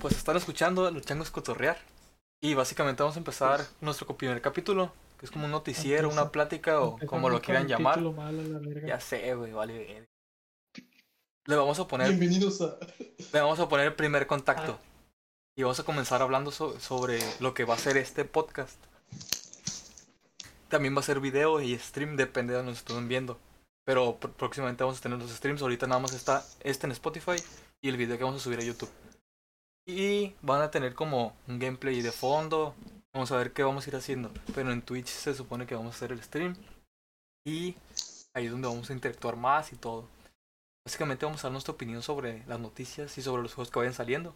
pues están escuchando a los changos cotorrear. Y básicamente vamos a empezar nuestro primer capítulo, que es como un noticiero, una plática o como lo quieran llamar. título malo a la verga. Ya sé, güey, vale. Le vamos a poner, Bienvenidos a. le vamos a poner el primer contacto. Ah. Y vamos a comenzar hablando so- sobre lo que va a ser este podcast. También va a ser video y stream, depende de donde nos estén viendo. Pero pr- próximamente vamos a tener los streams. Ahorita nada más está este en Spotify y el video que vamos a subir a YouTube. Y van a tener como un gameplay de fondo. Vamos a ver qué vamos a ir haciendo. Pero en Twitch se supone que vamos a hacer el stream. Y ahí es donde vamos a interactuar más y todo. Básicamente vamos a dar nuestra opinión sobre las noticias y sobre los juegos que vayan saliendo.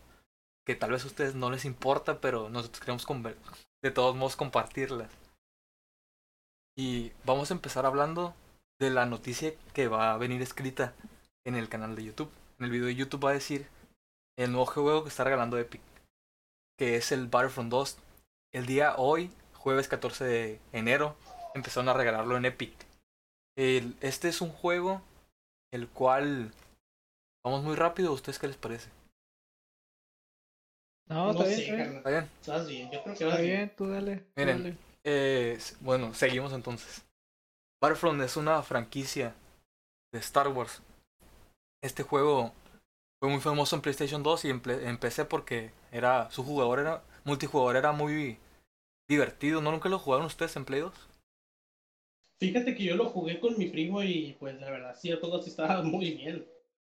Que tal vez a ustedes no les importa, pero nosotros queremos de todos modos compartirlas. Y vamos a empezar hablando de la noticia que va a venir escrita en el canal de YouTube. En el video de YouTube va a decir el nuevo juego que está regalando Epic, que es el Battlefront 2. El día hoy, jueves 14 de enero, empezaron a regalarlo en Epic. El- este es un juego el cual vamos muy rápido. ¿A ustedes qué les parece? No, No, está bien, sé, está bien. carnal. ¿Está bien? Estás bien, yo creo que Está bien. bien, tú dale. tú Miren. dale. Eh, bueno, seguimos entonces. Battlefront es una franquicia de Star Wars. Este juego fue muy famoso en PlayStation 2 y en, PC porque era su jugador era multijugador era muy divertido. ¿No nunca lo jugaron ustedes en Play 2? Fíjate que yo lo jugué con mi primo y pues la verdad sí, juego sí estaba muy bien.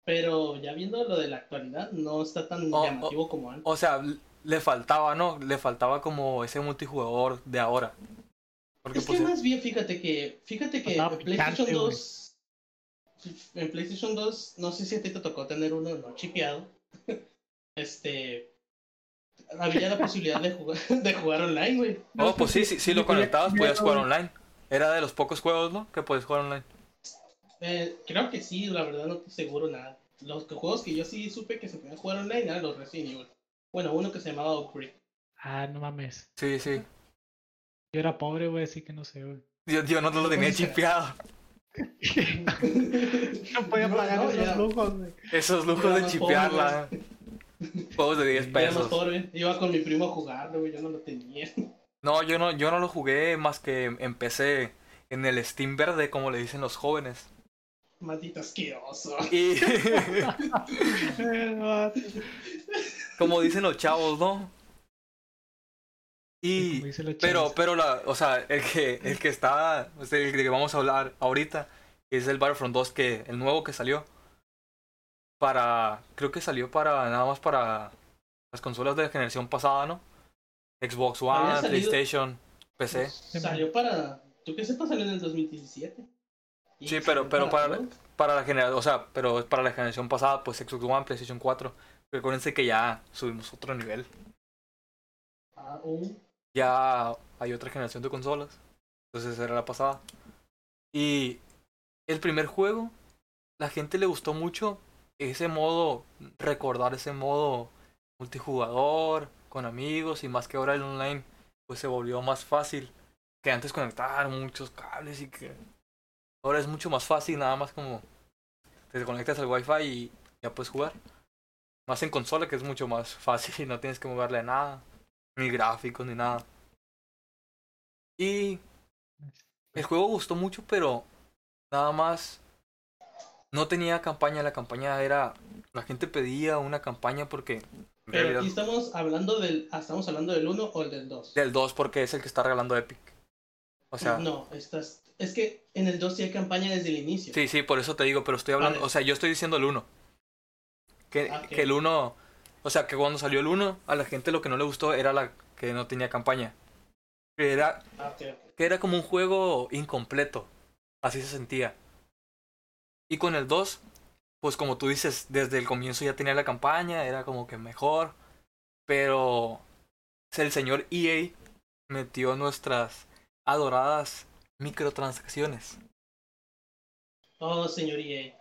Pero ya viendo lo de la actualidad, no está tan Oh, llamativo como antes. O sea, le faltaba, ¿no? Le faltaba como ese multijugador de ahora. Porque es pues, que más bien, fíjate que, fíjate que PlayStation picante, güey. 2, en PlayStation 2, no sé si a ti te tocó tener uno no chipeado. este, había la posibilidad de jugar, de jugar online, güey. Oh, pues sí, sí, sí lo conectabas, podías jugar online. Era de los pocos juegos, ¿no? Que podías jugar online. Eh, creo que sí, la verdad no estoy seguro nada. Los que- juegos que yo sí supe que se podían jugar online eran los Resident Evil. Bueno, uno que se llamaba Oak Creek. Ah, no mames. Sí, sí. Yo era pobre, güey, así que no sé, güey. Yo, yo no lo tenía chipeado. No podía pagar no, esos ya. lujos, güey. Esos lujos de chipearla. Juegos de 10 Era más pesos. pobre. Iba con mi primo a jugarlo, güey, yo no lo tenía. No, yo no, yo no lo jugué más que empecé en el Steam verde, como le dicen los jóvenes. Maldito asqueroso. Y como dicen los chavos, ¿no? Y pero, pero la, o sea, el que, el que está, o sea, el que vamos a hablar ahorita, es el Battlefront 2 que, el nuevo que salió. Para, creo que salió para, nada más para las consolas de la generación pasada, ¿no? Xbox One, PlayStation, PC. Salió para. ¿Tú qué sepas? Salió en el 2017. Y Sí, pero, pero para, para la generación, o sea, pero para la generación pasada, pues Xbox One, PlayStation 4. Recuérdense que ya subimos otro nivel. Ah, uh, Ya hay otra generación de consolas. Entonces era la pasada. Y el primer juego, la gente le gustó mucho ese modo, recordar ese modo multijugador, con amigos, y más que ahora el online, pues se volvió más fácil que antes conectar muchos cables y que ahora es mucho más fácil, nada más como te conectas al wifi y ya puedes jugar. Más en consola que es mucho más fácil y no tienes que moverle nada, ni gráficos ni nada. Y el juego gustó mucho, pero nada más no tenía campaña. La campaña era. La gente pedía una campaña porque. Pero realidad. aquí estamos hablando del. ah, ¿Estamos hablando del 1 o el del 2? Del 2 porque es el que está regalando Epic. O sea. no, estás. Es que en el 2 sí hay campaña desde el inicio. Sí, sí, por eso te digo, pero estoy hablando. Vale. O sea, yo estoy diciendo el 1. Que, Ah, que el 1. O sea, que cuando salió el 1, a la gente lo que no le gustó era la que no tenía campaña. Que era, Ah, que era como un juego incompleto. Así se sentía. Y con el 2, pues como tú dices, desde el comienzo ya tenía la campaña, era como que mejor. Pero el señor EA metió nuestras adoradas microtransacciones. Oh, señor EA.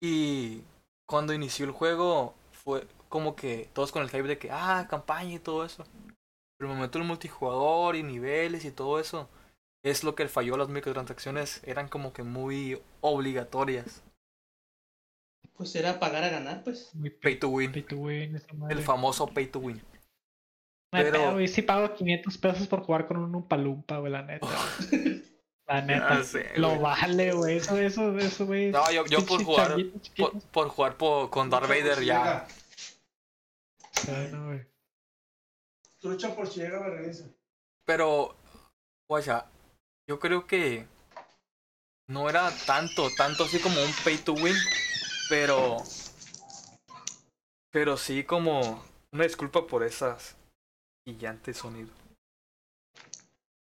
Y cuando inició el juego fue como que todos con el hype de que, ah, campaña y todo eso. Pero el momento del multijugador y niveles y todo eso, es lo que falló las microtransacciones, eran como que muy obligatorias. pues era pagar a ganar, pues. Muy Pay to win. pay to win, esa madre. El famoso pay to win. Pero- pedo, güey. Sí pago 500 pesos por jugar con un Umpalumpa, güey, la neta. La neta. Sé, Lo güey. vale, güey. Eso, eso, eso, güey. No, yo, yo por jugar por, por jugar con Darth Vader ya. Sí, no, güey. Trucha por ciega, vergüenza. Pero, guacha, yo creo que no era tanto, tanto así como un pay to win, pero, pero sí como una disculpa por esas brillantes sonidos.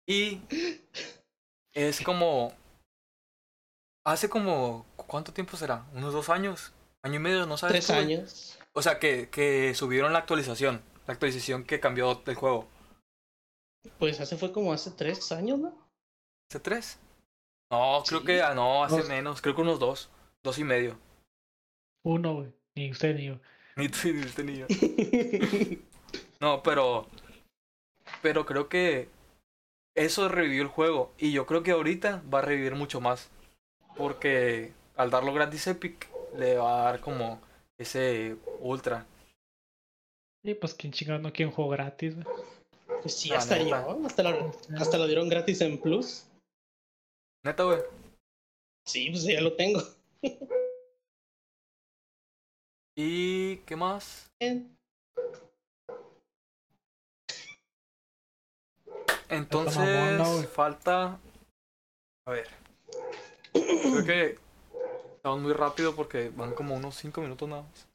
Y es como, hace como, ¿cuánto tiempo será? ¿Unos dos años? ¿Año y medio? ¿No sabes? Tres tú, años. O sea, que, que subieron la actualización, la actualización que cambió el juego. Pues hace fue como hace tres años, ¿no? ¿Hace tres? No, creo Sí. que ah, no, hace Dos. menos, creo que unos dos, dos y medio. Uno, güey. Ni usted ni yo. Ni tú ni niño. No, pero, pero creo que eso revivió el juego y yo creo que ahorita va a revivir mucho más, porque al darlo gratis Epic le va a dar como ese ultra. Y pues, ¿quién chingado no quiere un juego gratis, güey? Pues sí, hasta yo. Hasta lo, hasta lo dieron gratis en Plus. Neta, güey. Sí, pues ya lo tengo. ¿Y qué más? Entonces, falta. A ver. Creo que. Estamos muy rápido porque van como unos 5 minutos nada más.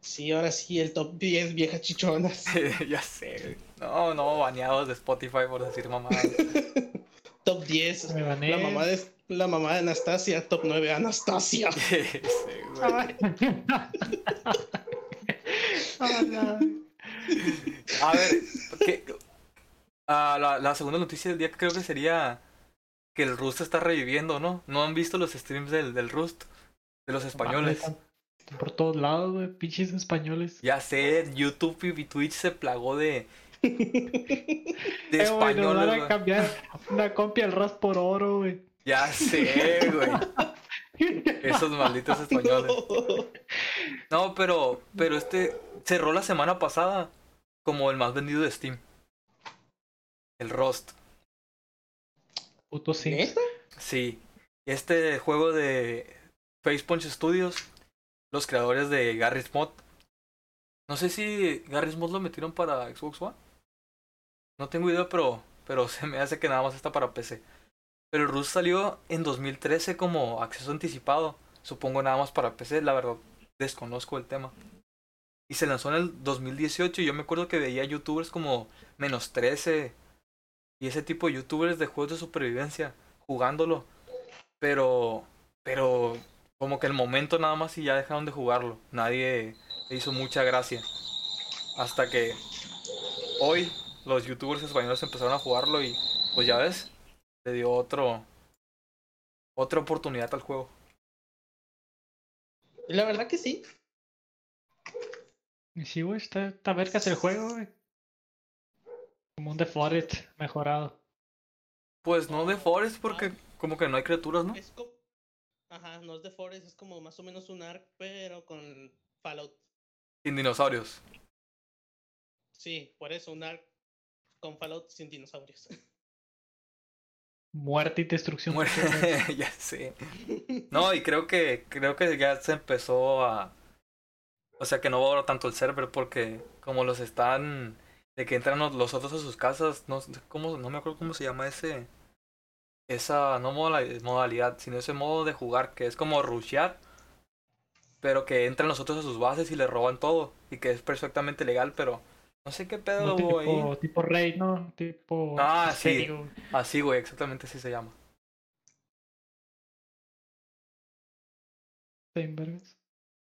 Sí, ahora sí, el top 10 viejas chichonas. ya sé, güey. No, no, baneados de Spotify por decir mamadas. Top 10. Me bané. La mamá de, la mamá de Anastasia. Top 9, Anastasia. Sí. A ver, ¿qué? Ah, la, la segunda noticia del día creo que sería que el Rust está reviviendo, ¿no? ¿No han visto los streams del, del Rust? De los españoles. Están Por todos lados, güey. Pinches españoles. Ya sé, YouTube y Twitch se plagó de, de Eh, nos van a cambiar una copia al ras por oro, güey. Ya sé, güey. Esos malditos españoles. No, pero, pero este cerró la semana pasada como el más vendido de Steam. El Rust. Puto sí. Este juego de Facepunch Studios, los creadores de Garry's Mod. No sé si Garry's Mod lo metieron para Xbox One. No tengo idea, pero, pero se me hace que nada más está para PC. Pero el Rust salió en 2013 como acceso anticipado. Supongo nada más para PC, la verdad desconozco el tema. Y se lanzó en el 2018 y yo me acuerdo que veía youtubers como menos 13 y ese tipo de youtubers de juegos de supervivencia jugándolo. Pero, pero como que el momento nada más y ya dejaron de jugarlo. Nadie le hizo mucha gracia. Hasta que hoy los youtubers españoles empezaron a jugarlo y pues ya ves, le dio otro otra oportunidad al juego. Y la verdad que sí. Y sí, güey, está, está vergas el juego, güey. Como un The Forest mejorado. Pues no de Forest porque como que no hay criaturas, ¿no? Es como... Ajá, no es de Forest, es como más o menos un Ark, pero con Fallout. Sin dinosaurios. Sí, por eso un Ark con Fallout sin dinosaurios. Muerte y destrucción. Muere- ya sé. No, y creo que creo que ya se empezó a o sea que no va ahora tanto el server porque como los están de que entran los- otros a sus casas, no cómo no me acuerdo cómo se llama ese esa no moda- modalidad, sino ese modo de jugar que es como rushear, pero que entran los otros a sus bases y le roban todo y que es perfectamente legal, pero no sé qué pedo No, hubo ahí. tipo, tipo raid, ¿no? Tipo. Ah, sí. Así, güey, exactamente así se llama.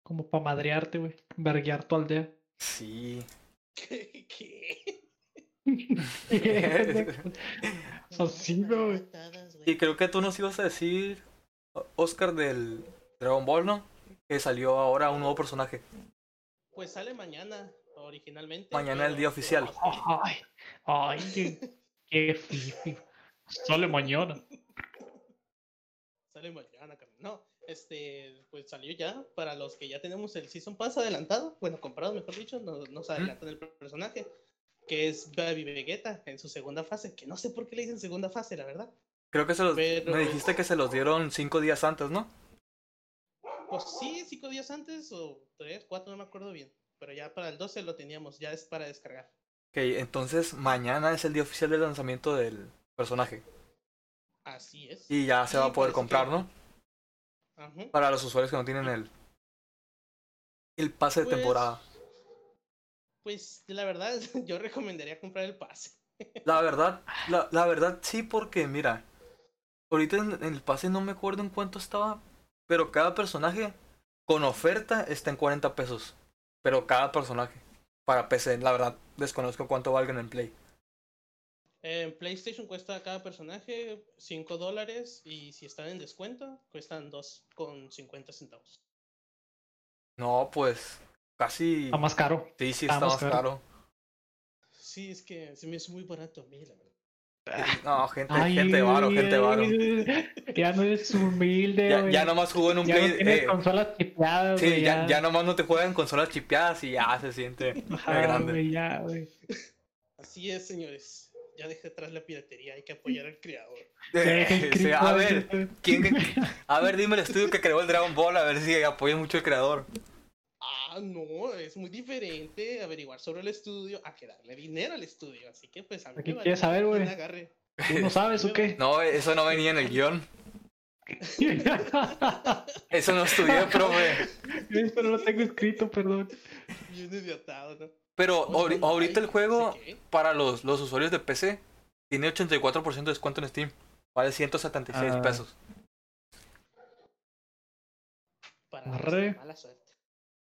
Como para madrearte, güey. Verguear tu aldea. Sí. ¿Qué? ¿Qué? Así, güey. Y creo que tú nos ibas a decir, Oscar, del Dragon Ball, ¿no? Que salió ahora un nuevo personaje. Pues sale mañana, originalmente. Mañana el día oficial. Ay, ay, qué, qué fifi. Sale mañana. Sale mañana. No, este, pues salió ya para los que ya tenemos el Season Pass adelantado, bueno, comprado, mejor dicho, nos, nos adelantan el personaje, que es Baby Vegeta en su segunda fase, que no sé por qué le dicen segunda fase, la verdad. Creo que se los... Pero- Me dijiste que se los dieron cinco días antes, ¿no? Pues sí, cinco días antes o tres, cuatro, no me acuerdo bien. Pero ya para el 12 lo teníamos, ya es para descargar. Ok, entonces mañana es el día oficial del lanzamiento del personaje. Así es. Y ya se va a poder parece comprar, que- ¿no? Ajá. Para los usuarios que no tienen el... El pase de Pues, temporada. Pues la verdad, yo recomendaría comprar el pase. La verdad, la, la verdad sí, porque mira, ahorita en, en el pase no me acuerdo en cuánto estaba, pero cada personaje con oferta está en 40 pesos. Pero cada personaje para PC, la verdad, desconozco cuánto valgan en Play. En PlayStation cuesta cada personaje 5 dólares y si están en descuento cuestan 2,50 centavos. No, pues casi. Está más caro. Sí, sí, está está más más caro. caro. Sí, es que se me hace muy barato a mí, la verdad. No, gente, Ay, gente varo, gente varo. Ya no eres humilde, Ya, güey. ya nomás jugó en un Ya no Play. tienes eh, consolas chipeadas, sí, güey. ya, ya nomás no te juegan consolas chipeadas y ya se siente Ajá, grande. ya. Así es, señores. Ya dejé atrás la piratería, hay que apoyar al creador. Sí, a ver. ¿quién, a ver, dime el estudio que creó el Dragon Ball, a ver si apoya mucho el creador. Ah, no, es muy diferente averiguar sobre el estudio a que darle dinero al estudio. Así que pues a mí ¿Qué quieres saber, güey? agarre. ¿Tú no sabes o qué? No, eso no venía en el guion. Eso no estudié, profe. Pero lo tengo escrito, perdón. Bien idiotado, ¿no? Pero Oh, no, ahorita el juego, no para los, los usuarios de PC, tiene 84% de descuento en Steam. Vale 176 Ah. pesos. Para Arre. mala suerte.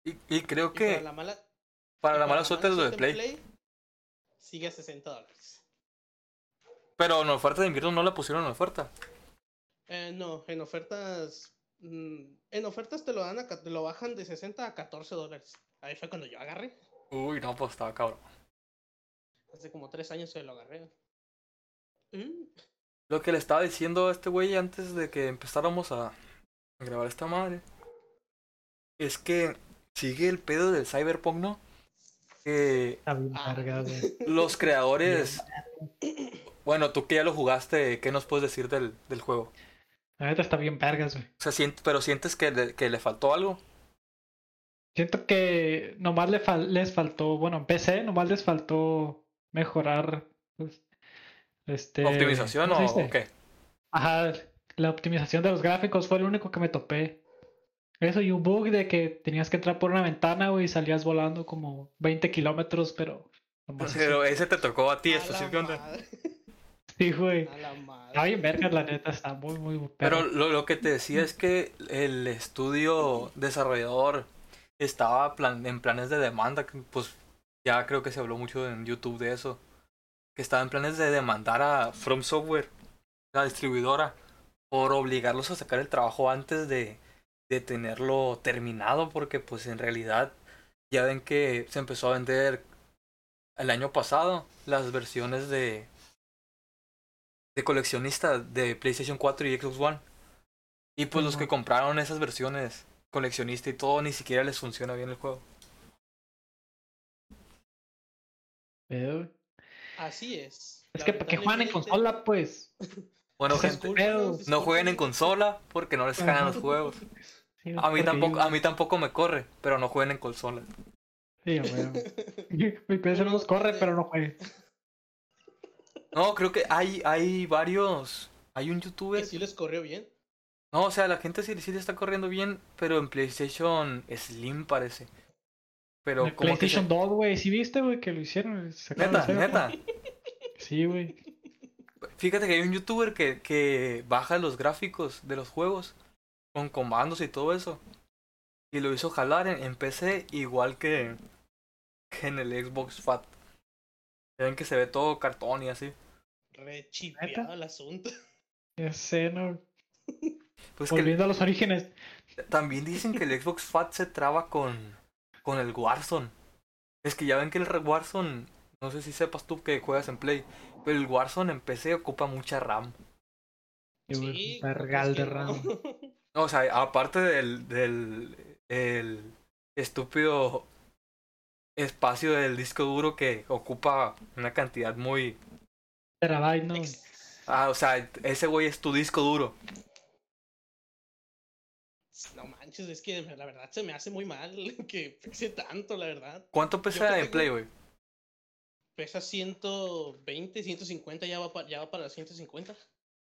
Y, y creo Y que para la mala, para la mala suerte es lo de Play. sigue a 60 dólares. Pero en oferta de invierno no la pusieron en oferta. Eh, no, en ofertas. mm, en ofertas te lo dan a, te lo bajan de 60 a 14 dólares. Ahí fue cuando yo agarré. Uy, no, pues estaba cabrón. Hace como 3 años se lo agarré. Mm, Lo que le estaba diciendo a este güey antes de que empezáramos a grabar esta madre es que sigue el pedo del Cyberpunk, ¿no? Ah. güey. los creadores. Bueno, tú que ya lo jugaste, ¿qué nos puedes decir del, del juego? La neta está bien vergas, güey. O sea, pero sientes que le, que le faltó algo. Siento que nomás le fal- les faltó, bueno, en PC nomás les faltó mejorar pues, este ¿Optimización ¿cómo o, qué? Ajá, la optimización de los gráficos fue lo único que me topé. Eso y un bug de que tenías que entrar por una ventana, güey, y salías volando como 20 kilómetros, pero. Pero ese te tocó a ti a específicamente. Sí, güey. a la madre. Está bien vergas, la neta, está muy, muy Pero perro. lo, lo que te decía es que el estudio desarrollador estaba plan- en planes de demanda, pues ya creo que se habló mucho en YouTube de eso, que estaba en planes de demandar a From Software, la distribuidora, por obligarlos a sacar el trabajo antes de, de tenerlo terminado, porque pues en realidad ya ven que se empezó a vender el año pasado las versiones de de coleccionista de PlayStation 4 y Xbox One. Y pues los que compraron esas versiones coleccionista y todo ni siquiera les funciona bien el juego. Pero- Así es. Es que para que juegan en consola, pues. Bueno, gente, no jueguen en consola porque no les ganan los juegos. Sí, A mí tampoco, a mí tampoco me corre, pero no jueguen en consola. Sí, güey. Mi PC no nos corre, pero no juegue. No, creo que hay, hay varios. Hay un Que youtuber. sí les corrió bien. No, o sea, la gente sí, sí le está corriendo bien, pero en PlayStation Slim parece. Pero El como que se- PlayStation 2, güey, ¿sí viste, güey, que lo hicieron? Neta, neta. Sí, güey. Fíjate que hay un youtuber que, que baja los gráficos de los juegos con comandos y todo eso. Y lo hizo jalar en, en PC igual que, que en el Xbox Fat. Ya ven que se ve todo cartón y así. Re el asunto. Ya sé, ¿no? Pues que Volviendo a los orígenes. también dicen que el Xbox Fat se traba con, con el Warzone. Es que ya ven que el Warzone, no sé si sepas tú que juegas en Play, pero el Warzone en PC ocupa mucha RAM. Sí, vergal de RAM. no. O sea, aparte del, del el estúpido espacio del disco duro que ocupa una cantidad muy... Terabyte, ¿no? Ah, o sea, ese güey es tu disco duro. No manches, es que la verdad se me hace muy mal que pese tanto, la verdad. ¿Cuánto pesa en tengo- Play, güey? Pesa 120, 150, ya va, pa- ya va para 150.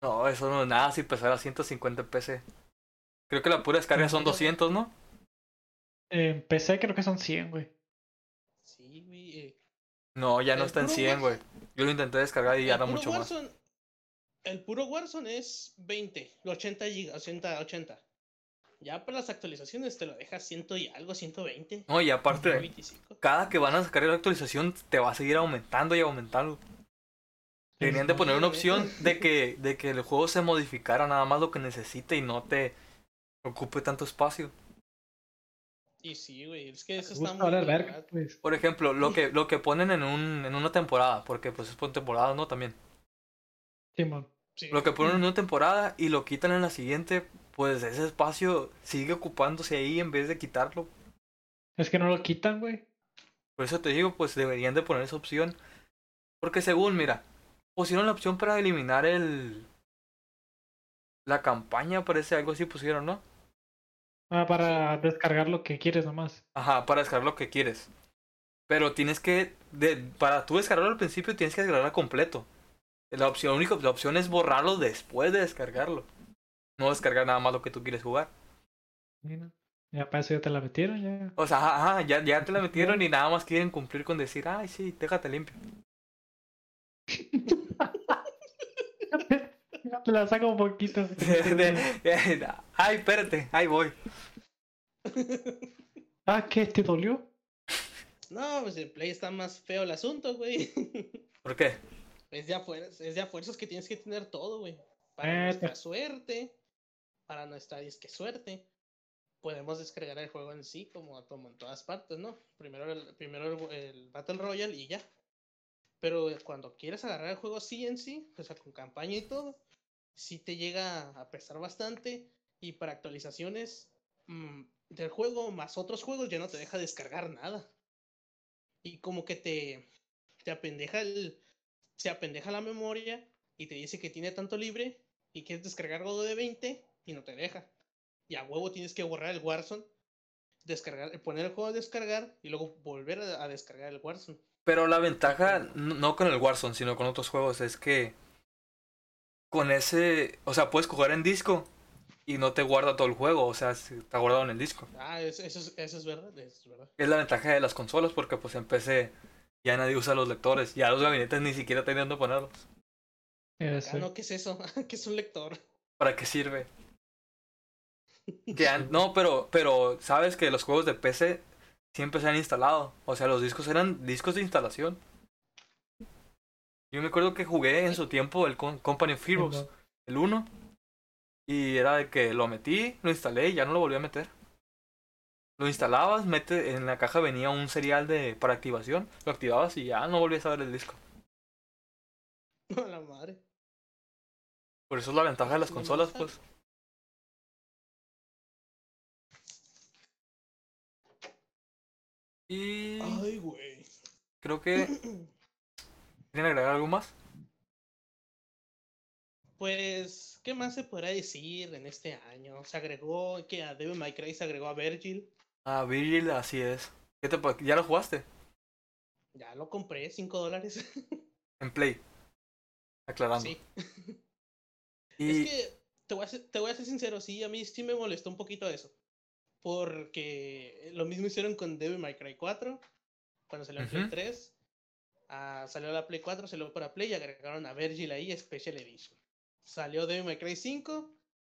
No, eso no es nada si pesara 150 PC. Creo que la pura descarga son 200, ¿no? En PC creo que son 100, güey. Sí, güey. eh, No, ya no El está en puro 100, güey. Yo lo intenté descargar y ya era puro mucho más. Warzone- El puro Warzone es 20, 80 gigas, 80, 80. Ya para las actualizaciones te lo dejas 100 y algo, 120. No, y aparte, 125. cada que van a sacar la actualización te va a seguir aumentando y aumentando. Deberían de poner una opción de que, de que el juego se modificara nada más lo que necesite y no te ocupe tanto espacio. Y sí, güey, es que eso está muy ¿verdad? pues. Por ejemplo, lo que, lo que ponen en, un, en una temporada, porque pues es por temporada, ¿no? También. Simón. Sí. Lo que ponen en una temporada y lo quitan en la siguiente, pues ese espacio sigue ocupándose ahí en vez de quitarlo. Es que no lo quitan, güey. Por eso te digo, pues deberían de poner esa opción. Porque según, mira, pusieron la opción para eliminar el... La campaña, parece algo así pusieron, ¿no? Ah, para descargar lo que quieres nomás. Ajá, para descargar lo que quieres. Pero tienes que, de, para tú descargarlo al principio tienes que descargarlo completo. La opción, única, la opción es borrarlo después de descargarlo. No descargar nada más lo que tú quieres jugar. Mira. Ya para eso ya te la metieron, ya. O sea, ajá, ajá, ya, ya te la metieron y nada más quieren cumplir con decir, ay, sí, déjate limpio. La saco un poquito. ay, espérate, ahí voy. ah, ¿qué? ¿Te dolió? No, pues en Play está más feo el asunto, güey. ¿Por qué? Es de, a fuerzas, es de a fuerzas que tienes que tener todo, güey. Para Eh, nuestra te- suerte, para nuestra disque suerte, podemos descargar el juego en sí, como, como en todas partes, ¿no? Primero, el, primero el, el Battle Royale y ya. Pero cuando quieres agarrar el juego sí en sí, o sea, con campaña y todo, sí te llega a pesar bastante. Y para actualizaciones mm, del juego más otros juegos ya no te deja descargar nada. Y como que te, te apendeja el, se apendeja la memoria y te dice que tiene tanto libre y quieres descargar algo de 20 y no te deja. Y a huevo tienes que borrar el Warzone, descargar, poner el juego a descargar y luego volver a, descargar el Warzone. Pero la ventaja, no con el Warzone, sino con otros juegos, es que con ese, o sea, puedes jugar en disco y no te guarda todo el juego, o sea, se- está guardado en el disco. Ah, es- eso, es, eso es verdad, eso es verdad. Es la ventaja de las consolas porque pues en PC ya nadie usa los lectores, ya los gabinetes ni siquiera tienen dónde ponerlos. Ah, no, ¿qué es eso? ¿Qué es un lector? ¿Para qué sirve? Que no, pero, pero sabes que los juegos de PC siempre se han instalado. O sea, los discos eran discos de instalación. Yo me acuerdo que jugué en su tiempo el Com- Company of Heroes, el 1. Y era de que lo metí, lo instalé y ya no lo volví a meter. Lo instalabas, mete, en la caja venía un serial de para activación, lo activabas y ya no volvías a ver el disco. No, la madre. Por eso es la ventaja de las consolas, pues. Y Ay, güey. creo que ¿Quieren agregar algo más? Pues, ¿qué más se podrá decir en este año? Se agregó que a Devil May Cry se agregó a Virgil. Ah, Virgil, así es. ¿Qué te pa- ¿Ya lo jugaste? Ya lo compré, 5 dólares. En Play. Aclarando. sí. Y Es que te voy, a ser, te voy a ser sincero, sí, a mí sí me molestó un poquito eso. Porque lo mismo hicieron con Devil May Cry 4, cuando salió en Play Ujú. 3. Ah, salió la Play 4, salió para Play y agregaron a Virgil ahí, Special Edition. Salió Devil May Cry 5,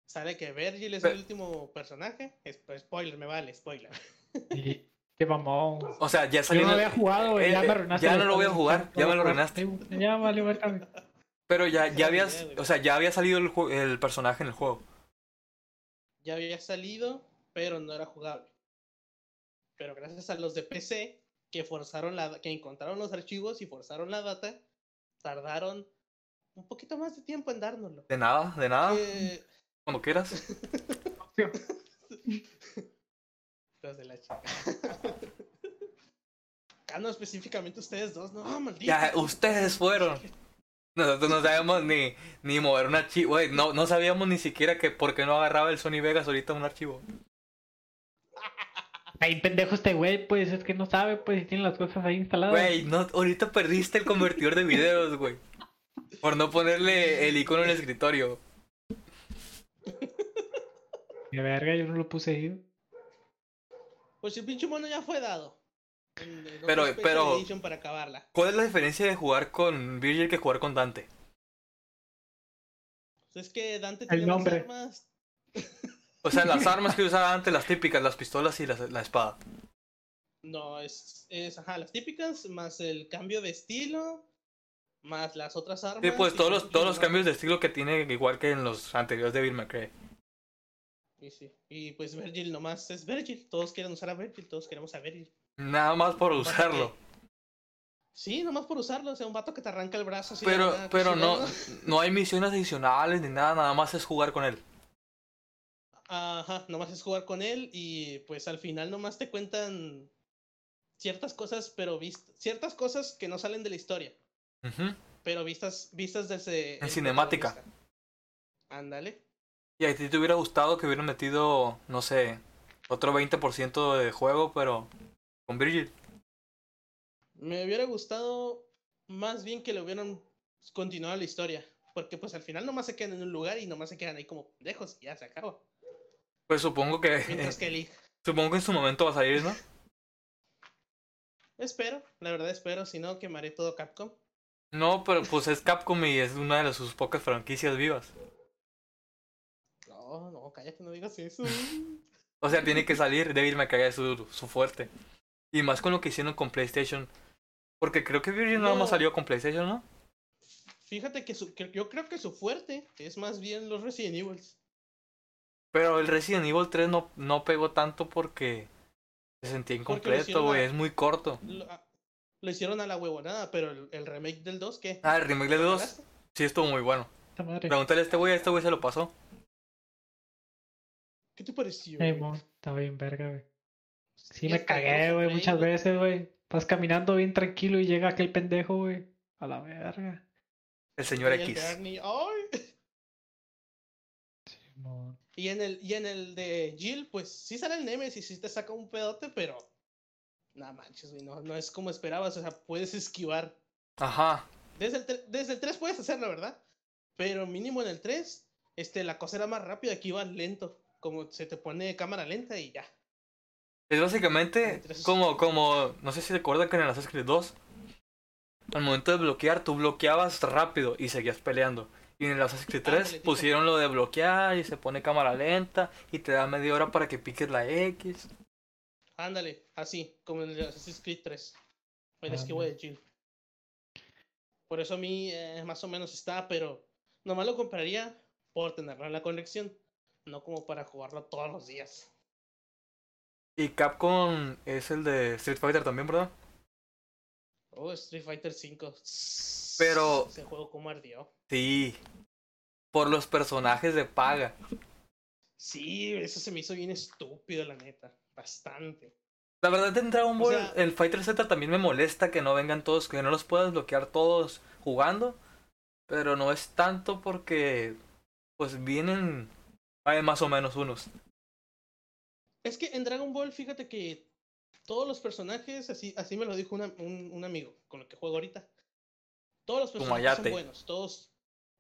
sale que Virgil es el último personaje. Es- spoiler, me vale, spoiler. Y qué mamón. o sea, ya Yo salió. no había jugado, güey. Ya eh, me arruinaste. ya no lo voy a jugar, ya me lo arruinaste. Ya valió güey. Pero ya, ya habías, o sea, ya había salido el personaje en el juego. ya había salido, pero no era jugable. Pero gracias a los de PC que forzaron la que encontraron los archivos y forzaron la data, tardaron un poquito más de tiempo en dárnoslo. De nada, de nada, Que- cuando quieras. Hijos de la chica. Ah, no, específicamente ustedes dos, no, maldito. Ya, ustedes fueron. Nosotros no sabíamos ni, ni mover un archivo. No, no sabíamos ni siquiera que por qué no agarraba el Sony Vegas ahorita un archivo. Ahí pendejo este güey, pues es que no sabe, pues, si tiene las cosas ahí instaladas. Güey, no, ahorita perdiste el convertidor de videos, güey. Por no ponerle el icono en el escritorio. De verga, yo no lo puse ahí. Pues el pinche mono ya fue dado. Pero- Special pero- Edition para acabarla. ¿Cuál es la diferencia de jugar con Virgil que jugar con Dante? Pues es que Dante El tiene más nombre. armas. O sea, las armas que usaba antes, las típicas, las pistolas y la, la espada. No, es, es ajá, las típicas, más el cambio de estilo, más las otras armas. Sí, pues y todos los, todos los cambios de estilo que tiene, igual que en los anteriores de Bill McRae. Y sí. Y pues Virgil nomás es Virgil. Todos quieren usar a Virgil, todos queremos a Virgil. Nada más por usarlo. Sí, nomás por usarlo. O sea, un vato que te arranca el brazo así. de la Pero, nada, pero no, no hay misiones adicionales ni nada, nada más es jugar con él. Ajá, nomás es jugar con él y pues al final nomás te cuentan ciertas cosas, pero vist ciertas cosas que no salen de la historia, pero vistas vistas desde En cinemática. Ándale. Y a ti te hubiera gustado que hubieran metido, no sé, otro 20% de juego, pero con Virgil. Me hubiera gustado más bien que le hubieran continuado la historia, porque pues al final nomás se quedan en un lugar y nomás se quedan ahí como pendejos y ya se acaba. Pues supongo que Mientras que supongo que en su momento va a salir, ¿no? espero, la verdad espero, si no quemaré todo Capcom. No, pero pues es Capcom y es una de sus pocas franquicias vivas. No, no, cállate, no digas eso. O sea, tiene que salir, Devil May Cry es su, su fuerte. Y más con lo que hicieron con PlayStation. Porque creo que Virgil nada No. más salió con PlayStation, ¿no? Fíjate que, su, que yo creo que su fuerte es más bien los Resident Evil. Pero el Resident Evil 3 no, no pegó tanto porque se sentía incompleto, güey. Es muy corto. Lo, ah, lo hicieron a la huevonada, pero el, el remake del 2, ¿qué? Ah, el remake de 2 ¿Jugaste? sí estuvo muy bueno. Pregúntale a este güey, a este güey se lo pasó. ¿Qué te pareció? Ey, güey? mon, estaba bien verga, güey. Sí me está, cagué, güey, muchas veces, güey. Vas caminando bien tranquilo y llega aquel pendejo, güey. A la verga. El señor el X. Bernie, ¡ay! Simón. Y en el, y en el de Jill, pues sí sale el Nemesis, sí te saca un pedote, pero. Nada manches, güey, no, no es como esperabas, o sea, puedes esquivar. Ajá. Desde el, desde el 3 puedes hacerlo, ¿verdad? Pero mínimo en el 3, este, la cosa era más rápida, aquí iba lento. Como se te pone cámara lenta y ya. Es básicamente como, como, no sé si recuerdan que en el Assassin's Creed 2, al momento de bloquear, tú bloqueabas rápido y seguías peleando. Y en el Assassin's Creed 3 Ándale, tipo. pusieron lo de bloquear y se pone cámara lenta y te da media hora para que piques la X. Ándale, así, como en el Assassin's Creed 3. El esquivo de Jill. Por eso a mí eh, más o menos está, pero nomás lo compraría por tenerlo en la colección, no como para jugarlo todos los días. Y Capcom es el de Street Fighter también, ¿verdad? Oh, Street Fighter 5. Pero- Ese juego como ardió. Sí. Por los personajes de paga. Sí, eso se me hizo bien estúpido, la neta. Bastante. La verdad en Dragon O Ball, sea- el Fighter Z también me molesta que no vengan todos, que no los puedas bloquear todos jugando. Pero no es tanto porque pues vienen hay más o menos unos. Es que en Dragon Ball, fíjate que todos los personajes, así, así me lo dijo una- un, un amigo con el que juego ahorita. Todos los personajes son buenos, todos,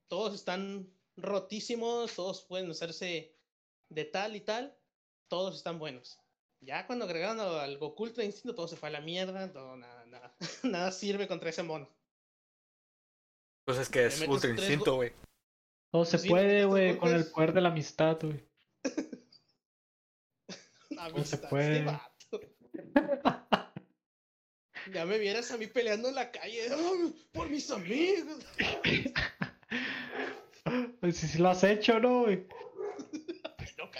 todos están rotísimos, todos pueden hacerse de tal y tal, todos están buenos. Ya cuando agregaron al Goku Ultra Instinto, todo se fue a la mierda, todo, nada, nada, nada sirve contra ese mono. Pues es que es ultra instinto, güey. Todo se Sí, puede, güey, con el poder de la amistad, güey. Amistad, este puede. Ya me vieras a mí peleando en la calle, por mis amigos. Pues si sí lo has hecho, ¿no, güey? No,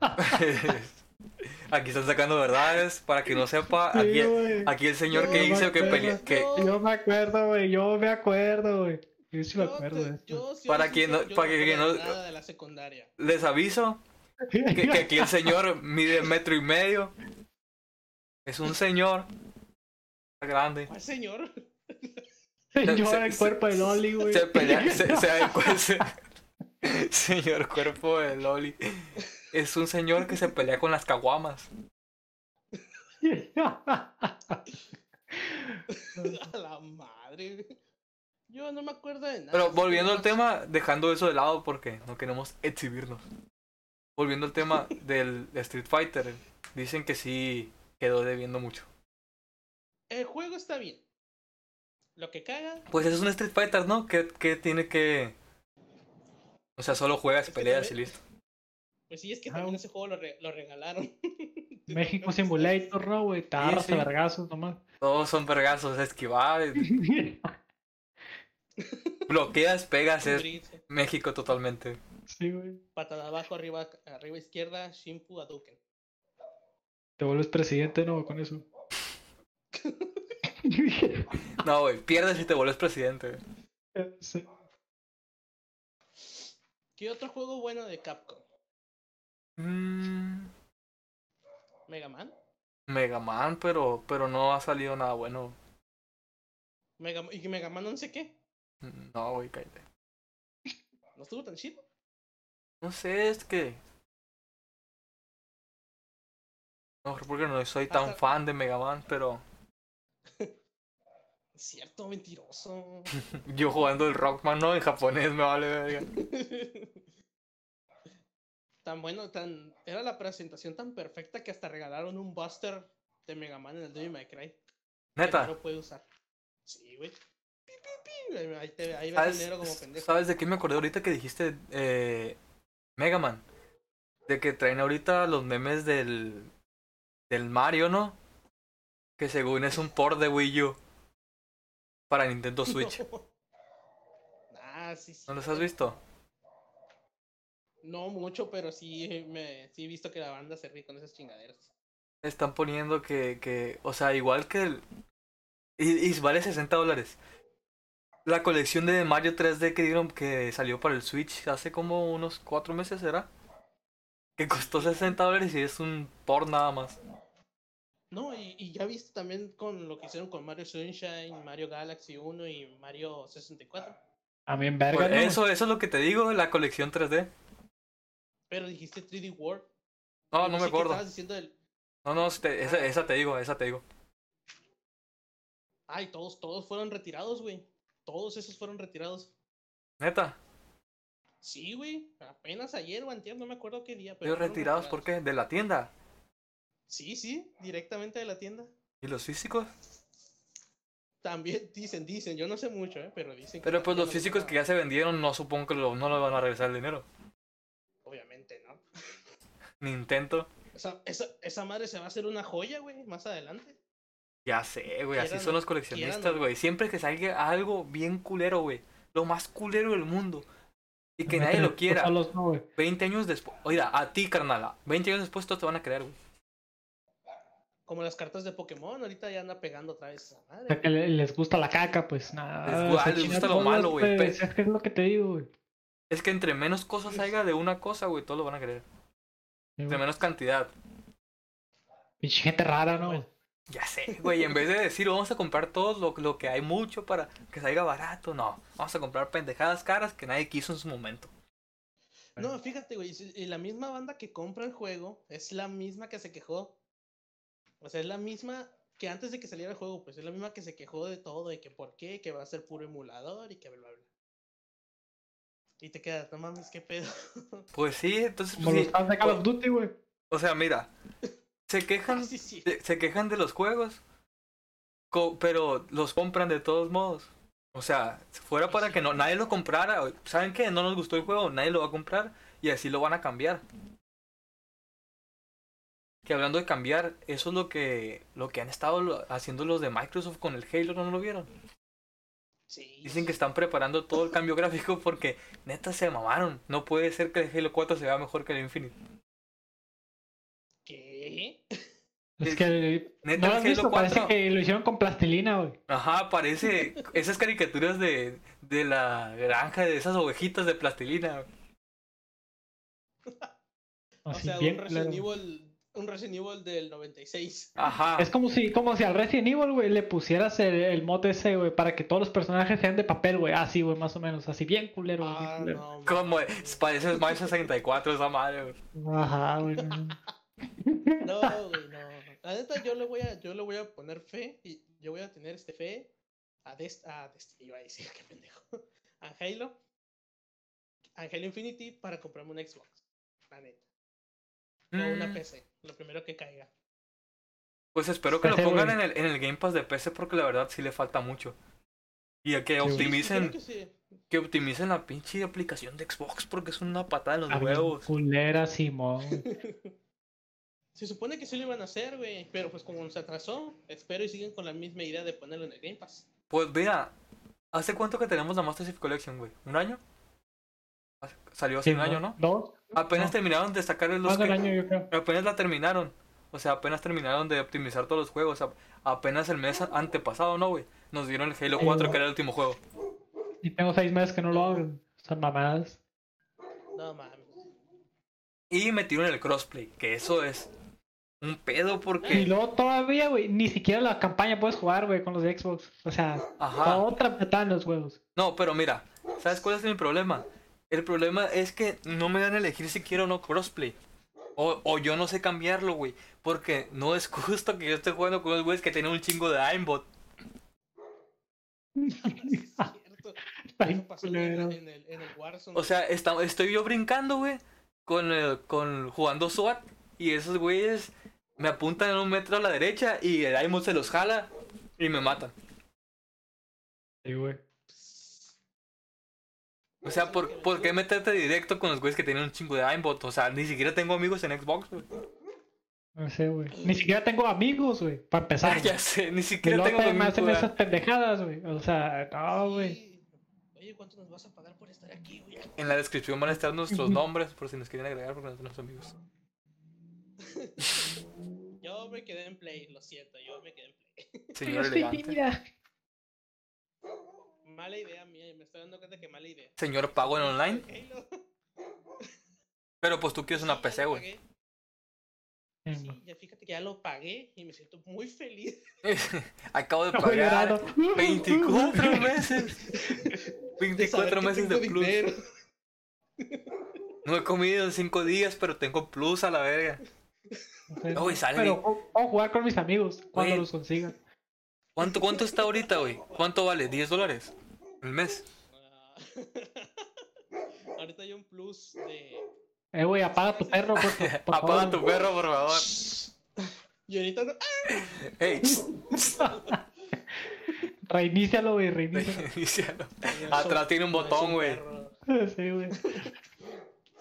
aquí están sacando verdades para que no sepa. Sí, Aquí, el señor que dice que pelea. Que, Yo me acuerdo, güey. Yo me acuerdo, güey. Yo sí me acuerdo te- de esto. yo, sí, Para quien no- para que no- de nada de la secundaria. les aviso que, que aquí el señor mide metro y medio. Es un señor. Grande. ¿Cuál señor? Señor, Se- el se- cuerpo de Loli, güey. Se pelea, se, se- se- señor cuerpo de Loli. Es un señor que se pelea con las caguamas. A la madre. Yo no me acuerdo de nada. Pero volviendo al tema, dejando eso de lado porque no queremos exhibirnos. Volviendo al tema del Street Fighter, dicen que sí quedó debiendo mucho. El juego está bien. Lo que caga. Pues es un Street Fighter, ¿no? Que, que tiene que... O sea, solo juegas, peleas y listo. Pues sí, es que Ah, también ese juego lo, re- lo regalaron. México Simulator, ¿no, güey? Te agarras sí. a vergazos nomás. Todos son vergazos, esquivar, bloqueas, pegas, es México totalmente. sí, güey. Patada abajo, arriba, arriba izquierda, Shimpu, Hadouken. Te vuelves presidente, ¿no? Con eso. No, güey, pierdes y te vuelves presidente. Sí. ¿Qué otro juego bueno de Capcom? Mm, ¿Mega Man? Mega Man, pero, pero no ha salido nada bueno. Mega, ¿Y Mega Man no sé qué? No, güey, cállate. ¿No estuvo tan chido? No sé, es que. No, porque no soy tan Hasta- fan de Mega Man, pero cierto, mentiroso. yo jugando el Rockman, no, en japonés me vale verga. tan bueno, tan. Era la presentación tan perfecta que hasta regalaron un Buster de Mega Man en el Devil May Cry. Neta, No lo puede usar. Sí, güey. Ahí, te, ahí ves el ¿sabes, dinero como pendejo. ¿sabes de qué me acordé ahorita que dijiste eh, Mega Man? De que traen ahorita los memes del, del Mario, ¿no? Que según es un port de Wii U para Nintendo Switch. ah, sí, sí. ¿No los has visto? No mucho, pero sí, me, sí he visto que la banda se ríe con esas chingaderas. Están poniendo que, que o sea, igual que el... Y, y vale 60 dólares. La colección de Mario 3D que dieron que salió para el Switch hace como unos 4 meses, ¿será? Que costó 60 dólares y es un por nada más. No, y, y ya viste también con lo que hicieron con Mario Sunshine, Mario Galaxy 1 y Mario 64. También Por verga, ¿no? eso, eso es lo que te digo, la colección 3D. Pero dijiste 3D World. No, Y no me acuerdo. Estabas diciendo del... No, no, te- esa, esa te digo, esa te digo. Ay, todos, todos fueron retirados, güey. Todos esos fueron retirados. Neta, Sí, güey. Apenas ayer o antier, no me acuerdo qué día. Pero fueron retirados, ¿por qué? De la tienda. Sí, sí, directamente de la tienda. ¿Y los físicos? También dicen, dicen, yo no sé mucho, ¿eh? pero dicen que Pero pues los físicos que ya se vendieron, no supongo que lo- no le van a regresar el dinero. Obviamente, ¿no? Nintendo. Esa, esa, esa madre se va a hacer una joya, güey, más adelante. Ya sé, güey, así son los coleccionistas, güey. Siempre que salga algo bien culero, güey. Lo más culero del mundo. Y que nadie lo quiera. palos, no, güey. 20 años después. Oiga, a ti, carnala. 20 años después todos te van a creer, güey. Como las cartas de Pokémon, ahorita ya anda pegando otra vez esa O madre. sea, que le- les gusta la caca, pues nada. Les les gusta lo malo, güey, pues, pe- Es que es lo que te digo, güey. Es que entre menos cosas haya de una cosa, güey, todos lo van a creer. Sí, Entre güey. menos cantidad. Pinche gente rara, ¿no? Bueno. Ya sé, güey. En vez de decir, vamos a comprar todo lo, lo que hay mucho para que salga barato, no. Vamos a comprar pendejadas caras que nadie quiso en su momento. No, fíjate, güey, y la misma banda que compra el juego es la misma que se quejó. O sea, es la misma que antes de que saliera el juego, pues es la misma que se quejó de todo, de que por qué, que va a ser puro emulador y que bla, bla, bla. Y te quedas, no mames, qué pedo. Pues sí, entonces. Como pues, los sí. fans de Call of Duty, güey. O sea, mira. Se quejan Ah, sí, sí. se, se quejan de los juegos, co- pero los compran de todos modos. O sea, si fuera para que no nadie lo comprara, ¿saben qué? No nos gustó el juego, nadie lo va a comprar y así lo van a cambiar. Que hablando de cambiar, eso es lo que lo que han estado haciendo los de Microsoft con el Halo, ¿no lo vieron? Sí. Dicen que están preparando todo el cambio gráfico porque neta se mamaron. No puede ser que el Halo 4 se vea mejor que el Infinite. ¿Qué? Es El- que. neta, ¿No lo el has visto? Halo Parece 4. que lo hicieron con plastilina, güey. Ajá, parece esas caricaturas de, de la granja de esas ovejitas de plastilina. O sea, bien un Resident. Evil, un Resident Evil del 96. Ajá. Es como si, como si al Resident Evil, güey, le pusieras el, el mod ese, güey, para que todos los personajes sean de papel, güey. Así, güey, más o menos. Así, bien culero, bien Ah, culero. no. Como parece Mario 64 esa madre, güey. Ajá, güey. no, no. No, güey, no. La neta, yo le voy a, yo le voy a poner fe y yo voy a tener este fe a Dest a Destiny, iba a decir, qué pendejo. A Halo. A Halo Infinity para comprarme un Xbox. La neta. O una Mm, PC. Lo primero que caiga. Pues espero que lo pongan en el, en el Game Pass de PC porque la verdad sí le falta mucho. Y a que optimicen, Sí, que sí. que optimicen la pinche aplicación de Xbox porque es una patada en los bien huevos. culera, Simón. Se supone que sí lo iban a hacer, güey. Pero pues como se atrasó, espero y siguen con la misma idea de ponerlo en el Game Pass. Pues mira, ¿hace cuánto que tenemos la Master Chief Collection, güey? ¿Un año? Salió hace un año, ¿no? ¿Dos? Apenas No. terminaron de sacar los Más del que- año, yo creo. Apenas la terminaron. O sea, apenas terminaron de optimizar todos los juegos. Apenas el mes antepasado, ¿no, güey? Nos dieron el Halo Sí, 4, güey. que era el último juego. Y tengo seis meses que no lo hago. Son mamadas. No mames. Y metieron el crossplay, que eso es un pedo Y porque... luego todavía, güey, ni siquiera la campaña puedes jugar, güey, con los de Xbox. O sea, Ajá. otra patada en los huevos. No, pero mira, ¿sabes cuál es mi problema? El problema es que no me dan a elegir si quiero o no crossplay. O, o yo no sé cambiarlo, güey. Porque no es justo que yo esté jugando con los güeyes que tienen un chingo de aimbot. Es cierto. Ay, Eso pasó en culero. el, en el, en el Warzone. O sea, está- estoy yo brincando, güey, con, el- con jugando SWAT y esos güeyes me apuntan en un metro a la derecha y el aimbot se los jala y me matan. Sí, güey. O sea, ¿por, ¿por qué meterte directo con los güeyes que tienen un chingo de aimbot? O sea, ni siquiera tengo amigos en Xbox, güey. No sé, güey. Ni siquiera tengo amigos, güey, para empezar. Ah, ya sé, ni siquiera tengo amigos. hacen güey. esas pendejadas, güey. O sea, no, güey. Oye, ¿cuánto nos vas a pagar por estar aquí, güey? En la descripción van a estar nuestros nombres por si nos quieren agregar porque no tenemos amigos. Yo me quedé en play, lo siento, yo me quedé en play. Señor Estoy elegante. Mala idea mía, me estoy dando cuenta que mala idea. Señor pago en online. Pero pues tú quieres una PC, güey. Sí, ya fíjate que ya lo pagué y me siento muy feliz. Acabo de pagar llorando. 24 meses. De saber 24 que meses de plus. dinero. No he comido en 5 días, pero tengo plus a la verga. No, güey, sale Pero mi- puedo jugar con mis amigos cuando Güey. los consiga. ¿Cuánto, cuánto está ahorita, güey? ¿Cuánto vale? ¿10 dólares? ¿El mes? Ah. Ahorita hay un plus de. Eh, güey, apaga tu perro, por, por Apaga favor. tu perro, por favor. Y ahorita no. ¡Ah! Ey, Reinícialo, güey, reinícialo. inicialo. Atrás tiene un No botón, güey. perro. sí, güey.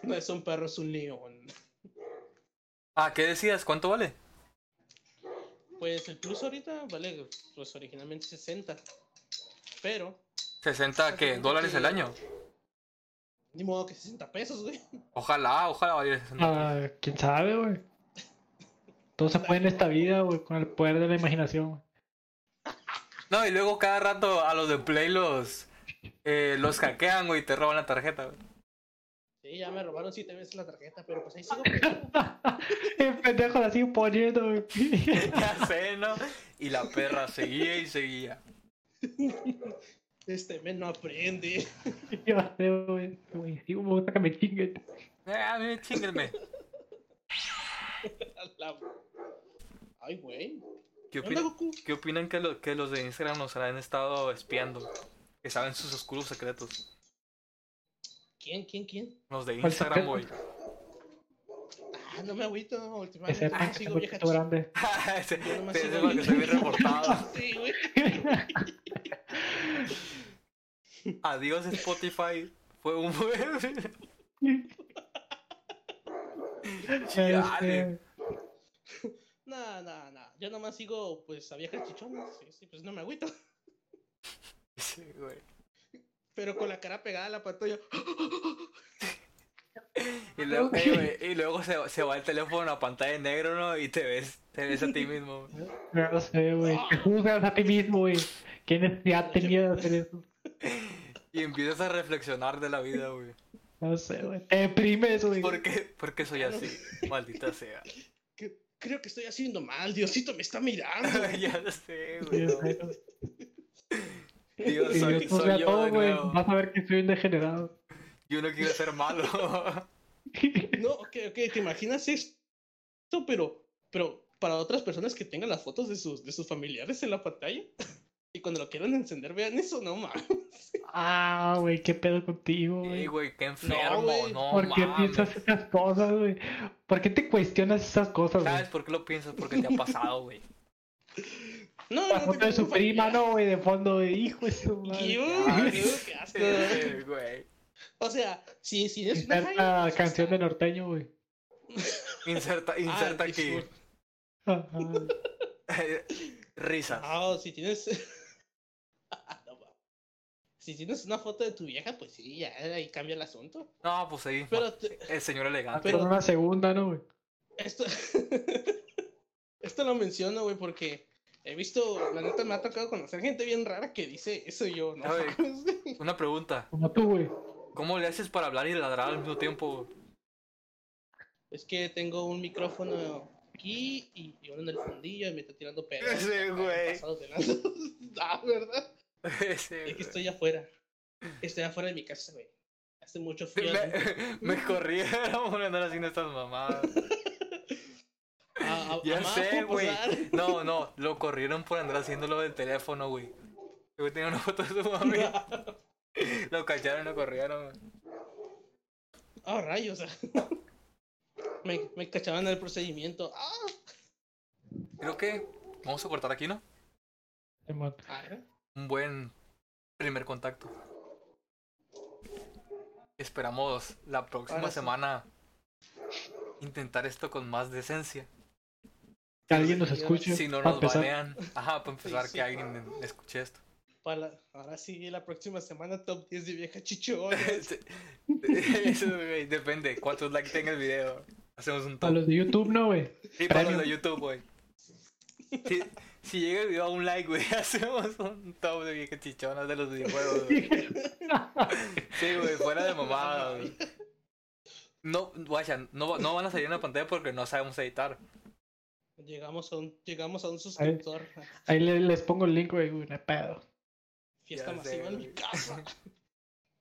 No es un perro, es un león. Ah, ¿qué decías? ¿Cuánto vale? Pues el plus ahorita vale pues originalmente 60. Pero, ¿60 qué? ¿Dólares el año? ni modo que 60 pesos, güey. Ojalá, ojalá valiera 60 pesos. Ah, quién sabe, güey. Todo se puede en esta vida, güey, con el poder de la imaginación. güey. No, y luego cada rato a los de Play los, eh, los hackean, güey, y te roban la tarjeta, güey. Sí, ya me robaron 7 veces la tarjeta, pero pues ahí sigo. El pendejo la sigue poniendo. Ya sé, ¿no? Y la perra seguía y seguía. Este men no aprende. Yo sé, güey. güey, Sí, me gusta que me chinguen. Eh, a mí chinguenme. Ay, güey. ¿Qué, ¿Qué onda, opinan- Goku? qué opinan que, lo- que los de Instagram nos han estado espiando? Que saben sus oscuros secretos. ¿Quién, quién, quién? Los de ¿Cuál Instagram, güey. Ah, no me agüito últimamente. sepan Ah, que sigo tengo vieja grande. Nomás te sigo digo que soy bien reportado. Sí, güey. Adiós Spotify. Fue un buen... Chale. Este, No, no, no. Yo nomás sigo, pues, a viejas chichonas. Sí, sí, pues no me agüito. Sí, güey. Pero con la cara pegada a la pantalla. Y luego, eh, y luego se, se va el teléfono a pantalla en negro, ¿no? Y te ves, te ves a ti mismo. no sé, güey. Te juzgas a ti mismo, güey. ¿Qué necesidad tenía de hacer eso? Y empiezas a reflexionar de la vida, güey. No sé, güey. Te deprimes, güey. ¿Por qué? ¿Por qué soy así? Maldita sea. Creo que estoy haciendo mal, Diosito me está mirando. ya lo sé, güey. Dios, Si soy, yo todo, güey, vas a ver que soy un degenerado. Yo no quiero ser malo. No, ok, ok, te imaginas esto, pero, pero para otras personas que tengan las fotos de sus, de sus familiares en la pantalla y cuando lo quieran encender vean eso, no mames. Ah, güey, qué pedo contigo, Ey, güey. güey, qué enfermo. güey. No, ¿Por qué mames. piensas esas cosas, güey? ¿Por qué te cuestionas esas cosas, güey? ¿Sabes por qué lo piensas? Porque te ha pasado, güey. No, La no foto de su prima, no, güey, de fondo, güey. Hijo de su madre. Iu, qué asco. Güey. O sea, si, si es una Inserta canción de norteño, güey. Inserta, inserta Ah, aquí. Ajá. Risas. Ah, si tienes. No, va. si tienes una foto de tu vieja, pues sí, ya ahí cambia el asunto. No, pues ahí. Pero te- El señor elegante. Pero- Con una segunda, ¿no, güey? esto. esto lo menciono, güey, porque he visto, la neta me ha tocado conocer gente bien rara que dice eso y yo, no. Una pregunta. Como tú, güey. ¿Cómo le haces para hablar y ladrar al mismo tiempo? Es que tengo un micrófono aquí y, y uno en el fundillo y me está tirando pedos. Ese güey. Pasados de lanza. ah, ¿verdad? Ese, Es que estoy afuera. Estoy afuera de mi casa, güey. Hace mucho frío. Me, me corrieron por andar haciendo estas mamadas. Ah, Ya sé, ¿puedo güey. No, no, lo corrieron por andar haciéndolo del teléfono, güey. El güey tenía una foto de su mami. Lo cacharon lo corrieron. Ah, rayos. me, me cachaban en el procedimiento. Ah, Creo que vamos a cortar aquí, ¿no? Un buen primer contacto. Esperamos la próxima Ahora sí. semana intentar esto con más decencia. Que alguien nos Sí, escuche. Si no para nos banean. Ajá, para empezar Sí, sí. que alguien escuche esto. para la- ahora sí, la próxima semana top 10 de vieja chichona. Sí. Eso, güey, depende cuántos likes tenga el video. Hacemos un Para top. los de YouTube, no, güey. Y para los de YouTube, güey. Si, si llega el video a un like, güey, hacemos un top de viejas chichonas de los videojuegos, güey. Sí, güey, fuera de mamada, güey. No, guacha, no, no van a salir en la pantalla porque no sabemos editar. Llegamos, a un, llegamos a un suscriptor. Ahí le- les pongo el link, güey, güey, no hay pedo. Fiesta Ya sé, masiva en mi casa.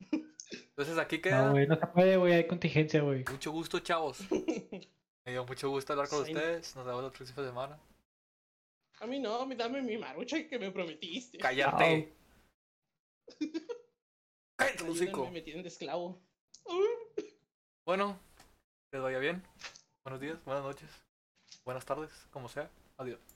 Entonces aquí queda. No, güey, no se puede, güey, hay contingencia, güey. Mucho gusto, chavos. Me dio mucho gusto hablar con Sí. ustedes. Nos vemos la próxima semana. A mí no, me dame mi marucha que me prometiste. Cállate. Cállate, hocico. Me tienen de esclavo. Bueno, que les vaya bien. Buenos días, buenas noches, buenas tardes, como sea. Adiós.